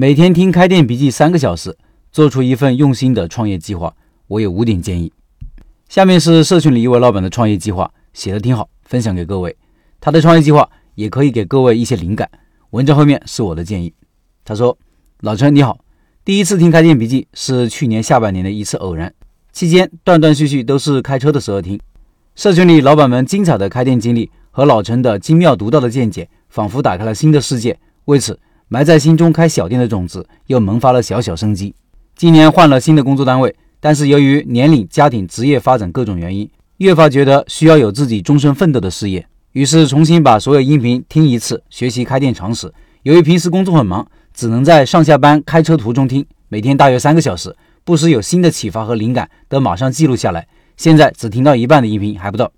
每天听开店笔记三个小时，做出一份用心的创业计划。我有五点建议。下面是社群里一位老板的创业计划，写的挺好，分享给各位。他的创业计划也可以给各位一些灵感。文章后面是我的建议。他说：“老陈你好，第一次听开店笔记是去年下半年的一次偶然，期间断断续续都是开车的时候听。社群里老板们精彩的开店经历和老陈的精妙独到的见解，仿佛打开了新的世界。为此，埋在心中开小店的种子又萌发了小小生机。今年换了新的工作单位，但是由于年龄、家庭、职业发展各种原因，越发觉得需要有自己终身奋斗的事业。”于是重新把所有音频听一次，学习开店常识。由于平时工作很忙，只能在上下班开车途中听，每天大约三个小时，不时有新的启发和灵感，都马上记录下来。现在只听到一半的音频还不到。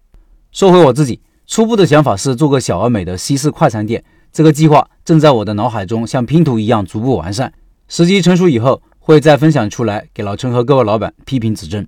说回我自己，初步的想法是做个小而美的西式快餐店，这个计划正在我的脑海中像拼图一样逐步完善。时机成熟以后，会再分享出来给老陈和各位老板批评指正。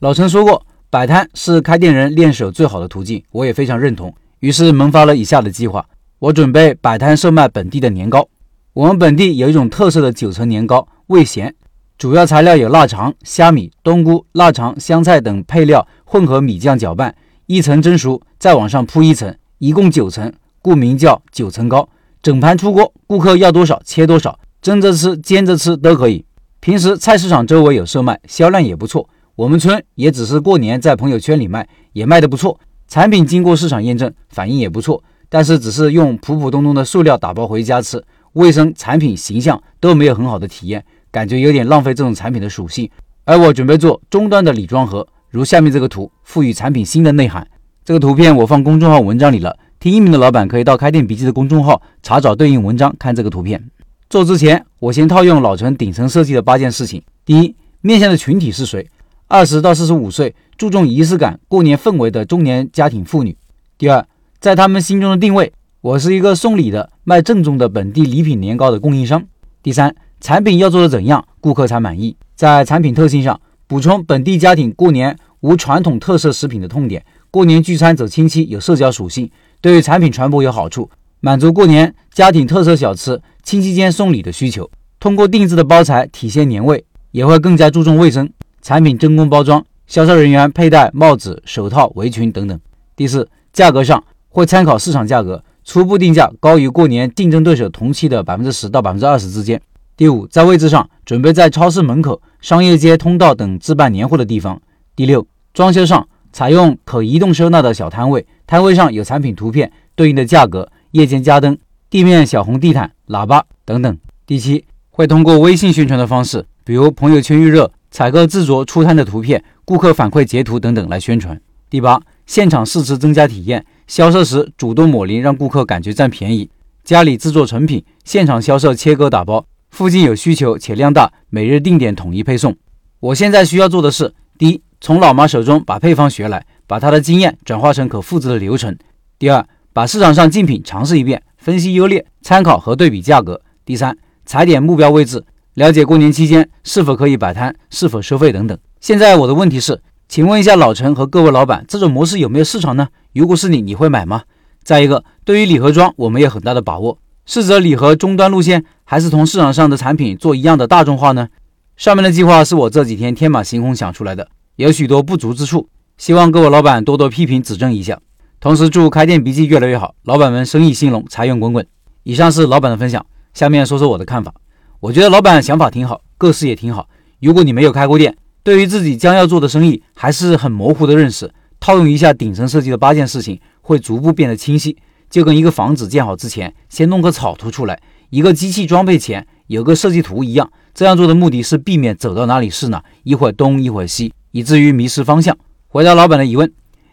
老陈说过，摆摊是开店人练手最好的途径，我也非常认同。于是萌发了以下的计划：我准备摆摊售卖本地的年糕。我们本地有一种特色的九层年糕，味咸，主要材料有腊肠、虾米、冬菇、腊肠、香菜等配料混合米酱搅拌，一层蒸熟，再往上铺一层，一共九层，故名叫九层糕。整盘出锅，顾客要多少切多少，蒸着吃、煎着吃都可以。平时菜市场周围有售卖，销量也不错。我们村也只是过年在朋友圈里卖，也卖得不错。产品经过市场验证，反应也不错，但是只是用普普通通的塑料打包回家吃，卫生、产品形象都没有很好的体验，感觉有点浪费这种产品的属性。而我准备做终端的礼装盒，如下面这个图，赋予产品新的内涵。这个图片我放公众号文章里了，听音频的老板可以到开店笔记的公众号查找对应文章看这个图片。做之前，我先套用老陈顶层设计的八件事情：第一，面向的群体是谁？二十到四十五岁，注重仪式感、过年氛围的中年家庭妇女。第二，在他们心中的定位，我是一个送礼的、卖正宗的本地礼品年糕的供应商。第三，产品要做的怎样，顾客才满意？在产品特性上，补充本地家庭过年无传统特色食品的痛点，过年聚餐走亲戚有社交属性，对于产品传播有好处，满足过年家庭特色小吃、亲戚间送礼的需求。通过定制的包材体现年味，也会更加注重卫生。产品真空包装，销售人员佩戴帽子、手套、围裙等等。第四，价格上会参考市场价格，初步定价高于过年竞争对手同期的百分之十到百分之二十之间。第五，在位置上准备在超市门口、商业街通道等置办年货的地方。第六，装修上采用可移动收纳的小摊位，摊位上有产品图片、对应的价格、夜间加灯、地面小红地毯、喇叭等等。第七，会通过微信宣传的方式，比如朋友圈预热。采购制作出摊的图片、顾客反馈截图等等来宣传。第八，现场试吃增加体验，销售时主动抹零，让顾客感觉占便宜。家里制作成品，现场销售切割打包，附近有需求且量大，每日定点统一配送。我现在需要做的是：第一，从老妈手中把配方学来，把他的经验转化成可复制的流程；第二，把市场上竞品尝试一遍，分析优劣，参考和对比价格；第三，踩点目标位置。了解过年期间是否可以摆摊，是否收费等等。现在我的问题是，请问一下老陈和各位老板，这种模式有没有市场呢？如果是你，你会买吗？再一个，对于礼盒装，我们有很大的把握，是走礼盒终端路线，还是同市场上的产品做一样的大众化呢？上面的计划是我这几天天马行空想出来的，有许多不足之处，希望各位老板多多批评指正一下。同时祝开店笔记越来越好，老板们生意兴隆，财源滚滚。以上是老板的分享，下面说说我的看法。我觉得老板想法挺好，个事也挺好。如果你没有开过店，对于自己将要做的生意还是很模糊的认识，套用一下顶层设计的八件事情，会逐步变得清晰。就跟一个房子建好之前，先弄个草图出来；一个机器装配前有个设计图一样。这样做的目的是避免走到哪里是哪，一会儿东一会儿西，以至于迷失方向。回答老板的疑问：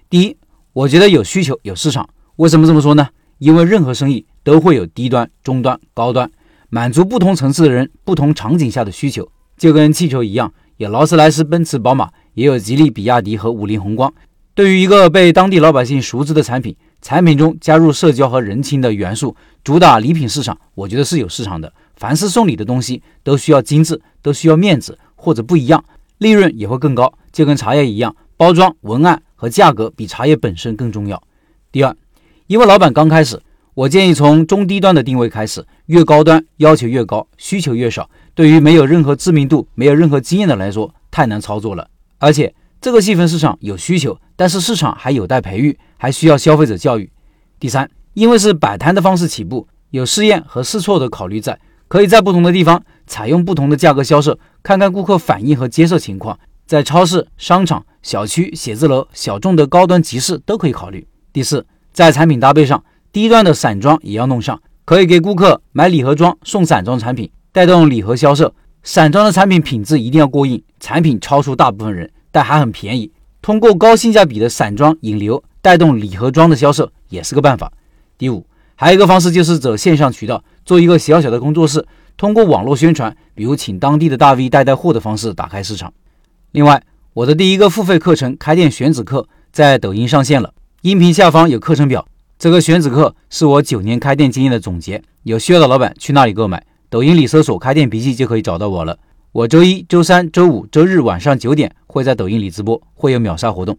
第一，我觉得有需求有市场。为什么这么说呢？因为任何生意都会有低端、中端、高端。满足不同层次的人、不同场景下的需求，就跟汽车一样，有劳斯莱斯、奔驰、宝马，也有吉利、比亚迪和五菱宏光。对于一个被当地老百姓熟知的产品，产品中加入社交和人情的元素，主打礼品市场，我觉得是有市场的。凡是送礼的东西，都需要精致，都需要面子或者不一样，利润也会更高。就跟茶叶一样，包装、文案和价格比茶叶本身更重要。第二，因为老板刚开始，我建议从中低端的定位开始，越高端要求越高，需求越少。对于没有任何知名度、没有任何经验的来说，太难操作了。而且这个细分市场有需求，但是市场还有待培育，还需要消费者教育。第三，因为是摆摊的方式起步，有试验和试错的考虑在，可以在不同的地方采用不同的价格销售，看看顾客反应和接受情况。在超市、商场、小区、写字楼、小众的高端集市都可以考虑。第四，在产品搭配上。低端的散装也要弄上，可以给顾客买礼盒装送散装产品，带动礼盒销售。散装的产品品质一定要过硬，产品超出大部分人，但还很便宜。通过高性价比的散装引流，带动礼盒装的销售也是个办法。第五，还有一个方式就是走线上渠道，做一个小小的工作室，通过网络宣传，比如请当地的大 V 带带货的方式打开市场。另外，我的第一个付费课程《开店选址课》在抖音上线了，音频下方有课程表。这个选址课是我九年开店经验的总结，有需要的老板去那里购买。抖音里搜索“开店笔记”就可以找到我了。我周一周三周五周日晚上九点会在抖音里直播，会有秒杀活动。